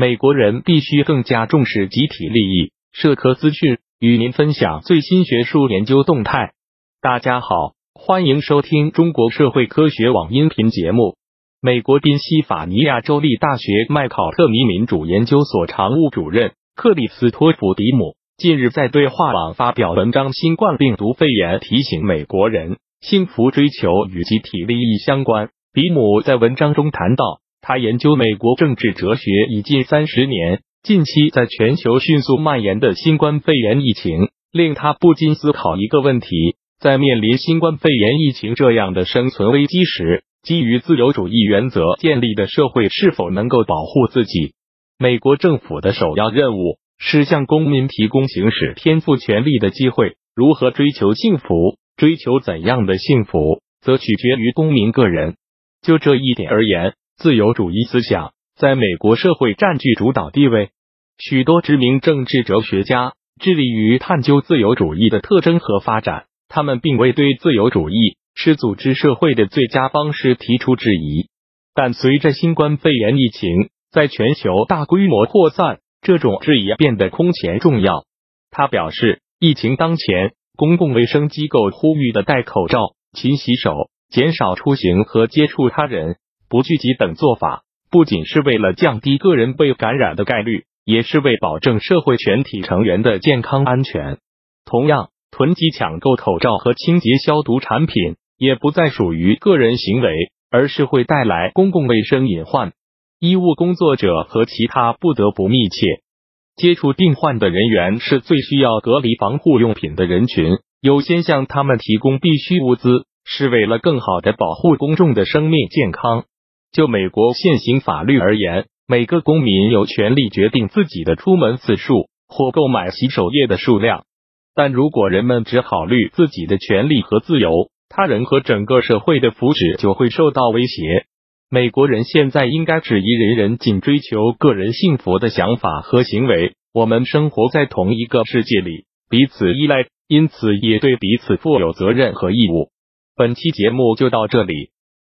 美国人必须更加重视集体利益。社科资讯与您分享最新学术研究动态。大家好，欢迎收听中国社会科学网音频节目。美国宾夕法尼亚州立大学麦考特尼民主研究所常务主任克里斯托弗迪姆近日在对话网发表文章《新冠病毒肺炎》，提醒美国人，幸福追求与集体利益相关。迪姆在文章中谈到。他研究美国政治哲学已近三十年，近期在全球迅速蔓延的新冠肺炎疫情，令他不禁思考一个问题：在面临新冠肺炎疫情这样的生存危机时，基于自由主义原则建立的社会是否能够保护自己？美国政府的首要任务是向公民提供行使天赋权利的机会。如何追求幸福，追求怎样的幸福，则取决于公民个人。就这一点而言。自由主义思想在美国社会占据主导地位。许多知名政治哲学家致力于探究自由主义的特征和发展。他们并未对自由主义是组织社会的最佳方式提出质疑。但随着新冠肺炎疫情在全球大规模扩散，这种质疑变得空前重要。他表示，疫情当前，公共卫生机构呼吁的戴口罩、勤洗手、减少出行和接触他人。不聚集等做法，不仅是为了降低个人被感染的概率，也是为保证社会全体成员的健康安全。同样，囤积抢购口罩和清洁消毒产品，也不再属于个人行为，而是会带来公共卫生隐患。医务工作者和其他不得不密切接触病患的人员是最需要隔离防护用品的人群，优先向他们提供必需物资，是为了更好的保护公众的生命健康。就美国现行法律而言，每个公民有权利决定自己的出门次数或购买洗手液的数量。但如果人们只考虑自己的权利和自由，他人和整个社会的福祉就会受到威胁。美国人现在应该质疑人人仅追求个人幸福的想法和行为。我们生活在同一个世界里，彼此依赖，因此也对彼此负有责任和义务。本期节目就到这里。